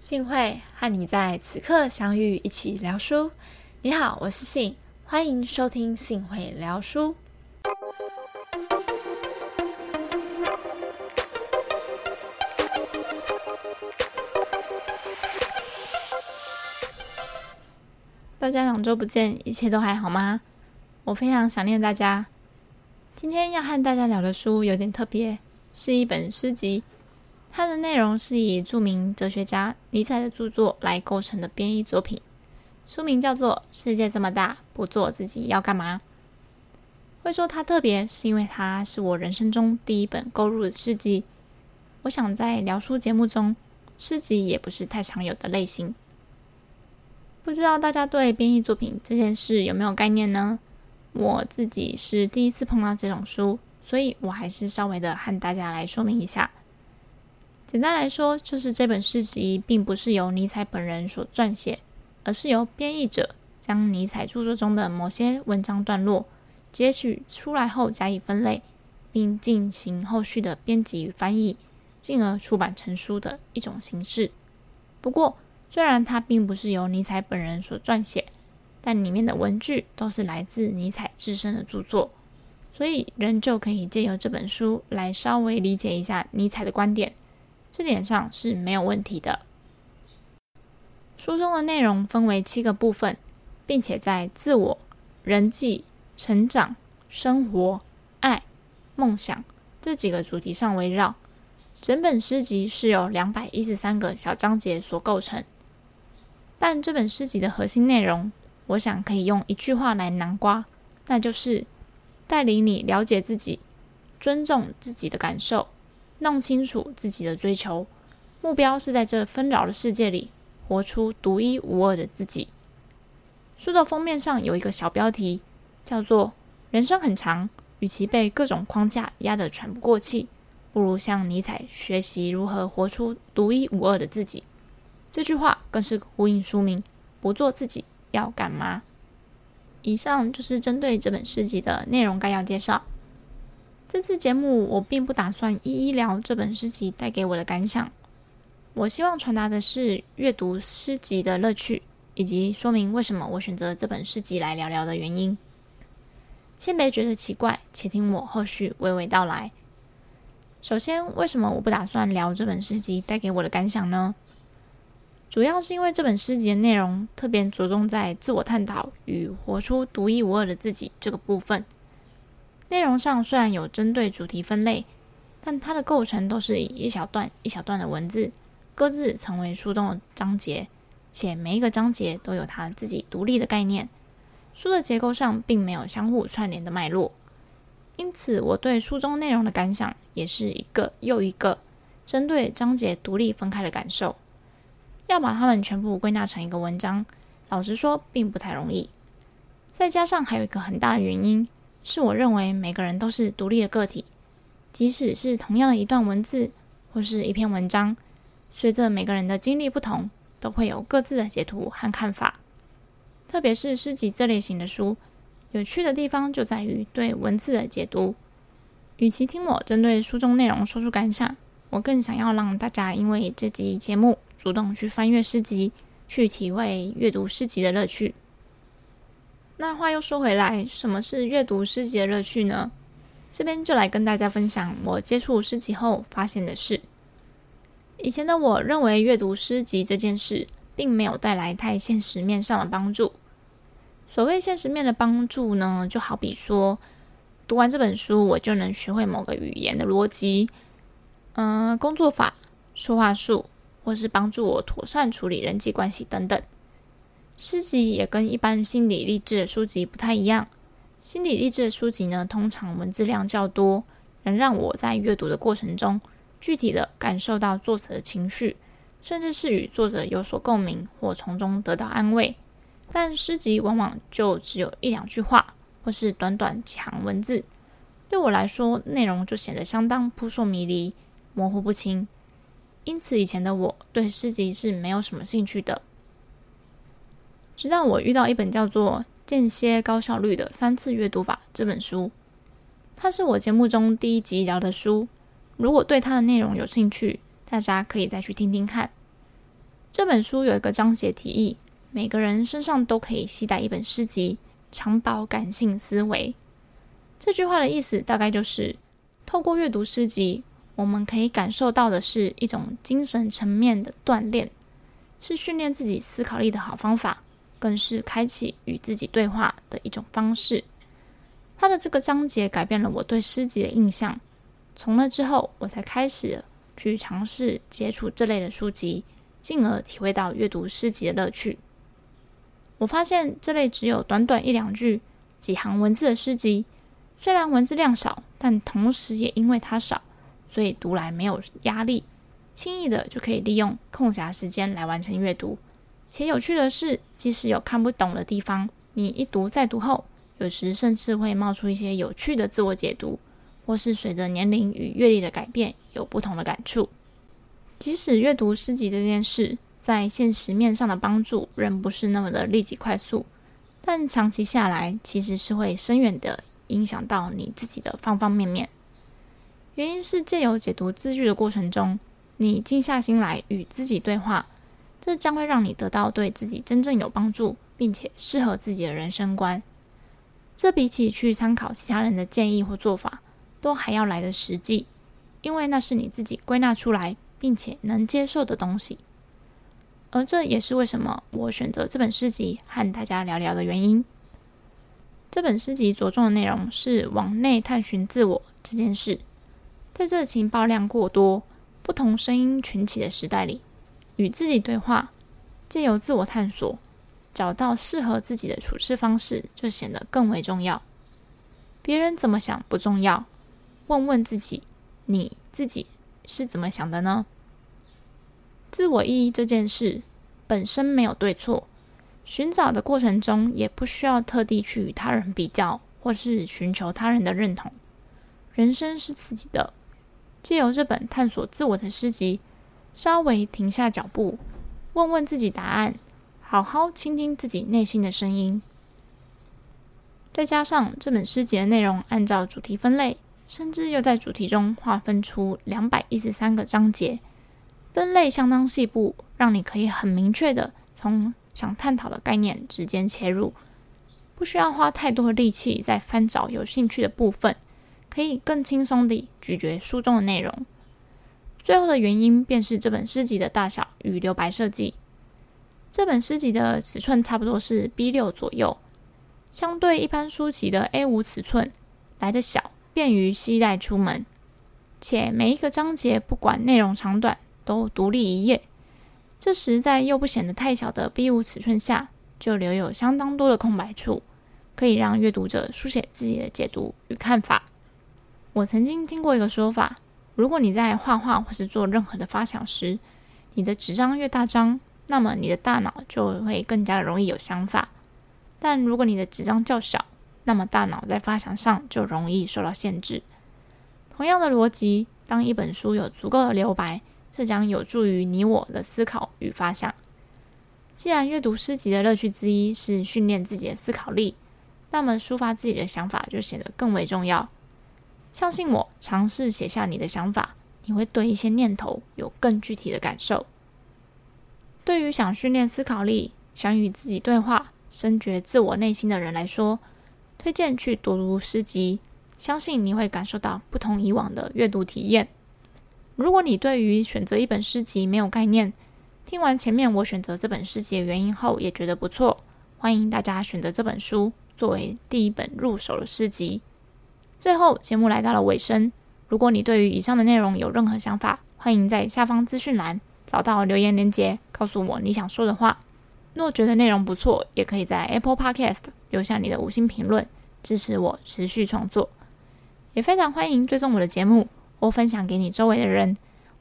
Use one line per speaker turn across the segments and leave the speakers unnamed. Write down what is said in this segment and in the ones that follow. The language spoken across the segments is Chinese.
幸会和你在此刻相遇，一起聊书。你好，我是信，欢迎收听幸会聊书。大家两周不见，一切都还好吗？我非常想念大家。今天要和大家聊的书有点特别，是一本诗集。它的内容是以著名哲学家尼采的著作来构成的编译作品，书名叫做《世界这么大，不做自己要干嘛》。会说它特别，是因为它是我人生中第一本购入的诗集。我想在聊书节目中，诗集也不是太常有的类型。不知道大家对编译作品这件事有没有概念呢？我自己是第一次碰到这种书，所以我还是稍微的和大家来说明一下。简单来说，就是这本诗集并不是由尼采本人所撰写，而是由编译者将尼采著作中的某些文章段落截取出来后加以分类，并进行后续的编辑与翻译，进而出版成书的一种形式。不过，虽然它并不是由尼采本人所撰写，但里面的文句都是来自尼采自身的著作，所以仍旧可以借由这本书来稍微理解一下尼采的观点。这点上是没有问题的。书中的内容分为七个部分，并且在自我、人际、成长、生活、爱、梦想这几个主题上围绕。整本诗集是由两百一十三个小章节所构成。但这本诗集的核心内容，我想可以用一句话来囊括，那就是带领你了解自己，尊重自己的感受。弄清楚自己的追求目标，是在这纷扰的世界里活出独一无二的自己。书的封面上有一个小标题，叫做“人生很长，与其被各种框架压得喘不过气，不如向尼采学习如何活出独一无二的自己。”这句话更是呼应书名“不做自己要干嘛”。以上就是针对这本诗集的内容概要介绍。这次节目我并不打算一一聊这本诗集带给我的感想，我希望传达的是阅读诗集的乐趣，以及说明为什么我选择这本诗集来聊聊的原因。先别觉得奇怪，且听我后续娓娓道来。首先，为什么我不打算聊这本诗集带给我的感想呢？主要是因为这本诗集的内容特别着重在自我探讨与活出独一无二的自己这个部分。内容上虽然有针对主题分类，但它的构成都是以一小段一小段的文字各自成为书中的章节，且每一个章节都有它自己独立的概念。书的结构上并没有相互串联的脉络，因此我对书中内容的感想也是一个又一个针对章节独立分开的感受。要把它们全部归纳成一个文章，老实说并不太容易。再加上还有一个很大的原因。是我认为每个人都是独立的个体，即使是同样的一段文字或是一篇文章，随着每个人的经历不同，都会有各自的解读和看法。特别是诗集这类型的书，有趣的地方就在于对文字的解读。与其听我针对书中内容说出感想，我更想要让大家因为这集节目主动去翻阅诗集，去体会阅读诗集的乐趣。那话又说回来，什么是阅读诗集的乐趣呢？这边就来跟大家分享我接触诗集后发现的事。以前的我认为阅读诗集这件事并没有带来太现实面上的帮助。所谓现实面的帮助呢，就好比说读完这本书，我就能学会某个语言的逻辑、嗯，工作法、说话术，或是帮助我妥善处理人际关系等等。诗集也跟一般心理励志的书籍不太一样。心理励志的书籍呢，通常文字量较多，能让我在阅读的过程中具体的感受到作者的情绪，甚至是与作者有所共鸣或从中得到安慰。但诗集往往就只有一两句话，或是短短几行文字，对我来说，内容就显得相当扑朔迷离、模糊不清。因此，以前的我对诗集是没有什么兴趣的。直到我遇到一本叫做《间歇高效率的三次阅读法》这本书，它是我节目中第一集聊的书。如果对它的内容有兴趣，大家可以再去听听看。这本书有一个章节提议，每个人身上都可以携带一本诗集，强保感性思维。这句话的意思大概就是，透过阅读诗集，我们可以感受到的是一种精神层面的锻炼，是训练自己思考力的好方法，更是开启与自己对话的一种方式。他的这个章节改变了我对诗集的印象，从那之后，我才开始去尝试接触这类的书籍。进而体会到阅读诗集的乐趣。我发现这类只有短短一两句、几行文字的诗集，虽然文字量少，但同时也因为它少，所以读来没有压力，轻易的就可以利用空暇时间来完成阅读。且有趣的是，即使有看不懂的地方，你一读再读后，有时甚至会冒出一些有趣的自我解读，或是随着年龄与阅历的改变，有不同的感触。即使阅读诗集这件事在现实面上的帮助仍不是那么的立即快速，但长期下来其实是会深远的影响到你自己的方方面面。原因是借由解读字句的过程中，你静下心来与自己对话，这将会让你得到对自己真正有帮助并且适合自己的人生观。这比起去参考其他人的建议或做法，都还要来的实际，因为那是你自己归纳出来。并且能接受的东西，而这也是为什么我选择这本诗集和大家聊聊的原因。这本诗集着重的内容是往内探寻自我这件事。在这情报量过多、不同声音群起的时代里，与自己对话，借由自我探索，找到适合自己的处事方式，就显得更为重要。别人怎么想不重要，问问自己，你自己。是怎么想的呢？自我意义这件事本身没有对错，寻找的过程中也不需要特地去与他人比较，或是寻求他人的认同。人生是自己的，借由这本探索自我的诗集，稍微停下脚步，问问自己答案，好好倾听自己内心的声音。再加上这本诗集的内容按照主题分类。甚至又在主题中划分出两百一十三个章节，分类相当细部，让你可以很明确的从想探讨的概念直接切入，不需要花太多的力气在翻找有兴趣的部分，可以更轻松地咀嚼书中的内容。最后的原因便是这本诗集的大小与留白设计。这本诗集的尺寸差不多是 B 六左右，相对一般书籍的 A 五尺寸来的小。便于携带出门，且每一个章节不管内容长短都独立一页。这时在又不显得太小的 B 五尺寸下，就留有相当多的空白处，可以让阅读者书写自己的解读与看法。我曾经听过一个说法：如果你在画画或是做任何的发想时，你的纸张越大张，那么你的大脑就会更加容易有想法；但如果你的纸张较小，那么大脑在发想上就容易受到限制。同样的逻辑，当一本书有足够的留白，这将有助于你我的思考与发想。既然阅读诗集的乐趣之一是训练自己的思考力，那么抒发自己的想法就显得更为重要。相信我，尝试写下你的想法，你会对一些念头有更具体的感受。对于想训练思考力、想与自己对话、深觉自我内心的人来说，推荐去读读诗集，相信你会感受到不同以往的阅读体验。如果你对于选择一本诗集没有概念，听完前面我选择这本诗集的原因后也觉得不错，欢迎大家选择这本书作为第一本入手的诗集。最后，节目来到了尾声，如果你对于以上的内容有任何想法，欢迎在下方资讯栏找到留言连接，告诉我你想说的话。若觉得内容不错，也可以在 Apple Podcast 留下你的五星评论，支持我持续创作。也非常欢迎追踪我的节目或分享给你周围的人，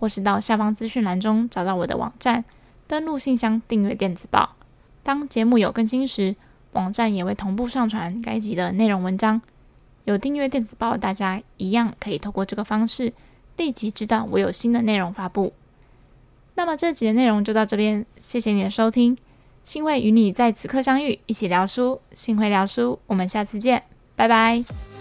或是到下方资讯栏中找到我的网站，登录信箱订阅电子报。当节目有更新时，网站也会同步上传该集的内容文章。有订阅电子报，大家一样可以透过这个方式立即知道我有新的内容发布。那么这集的内容就到这边，谢谢你的收听。幸会与你在此刻相遇，一起聊书。幸会聊书，我们下次见，拜拜。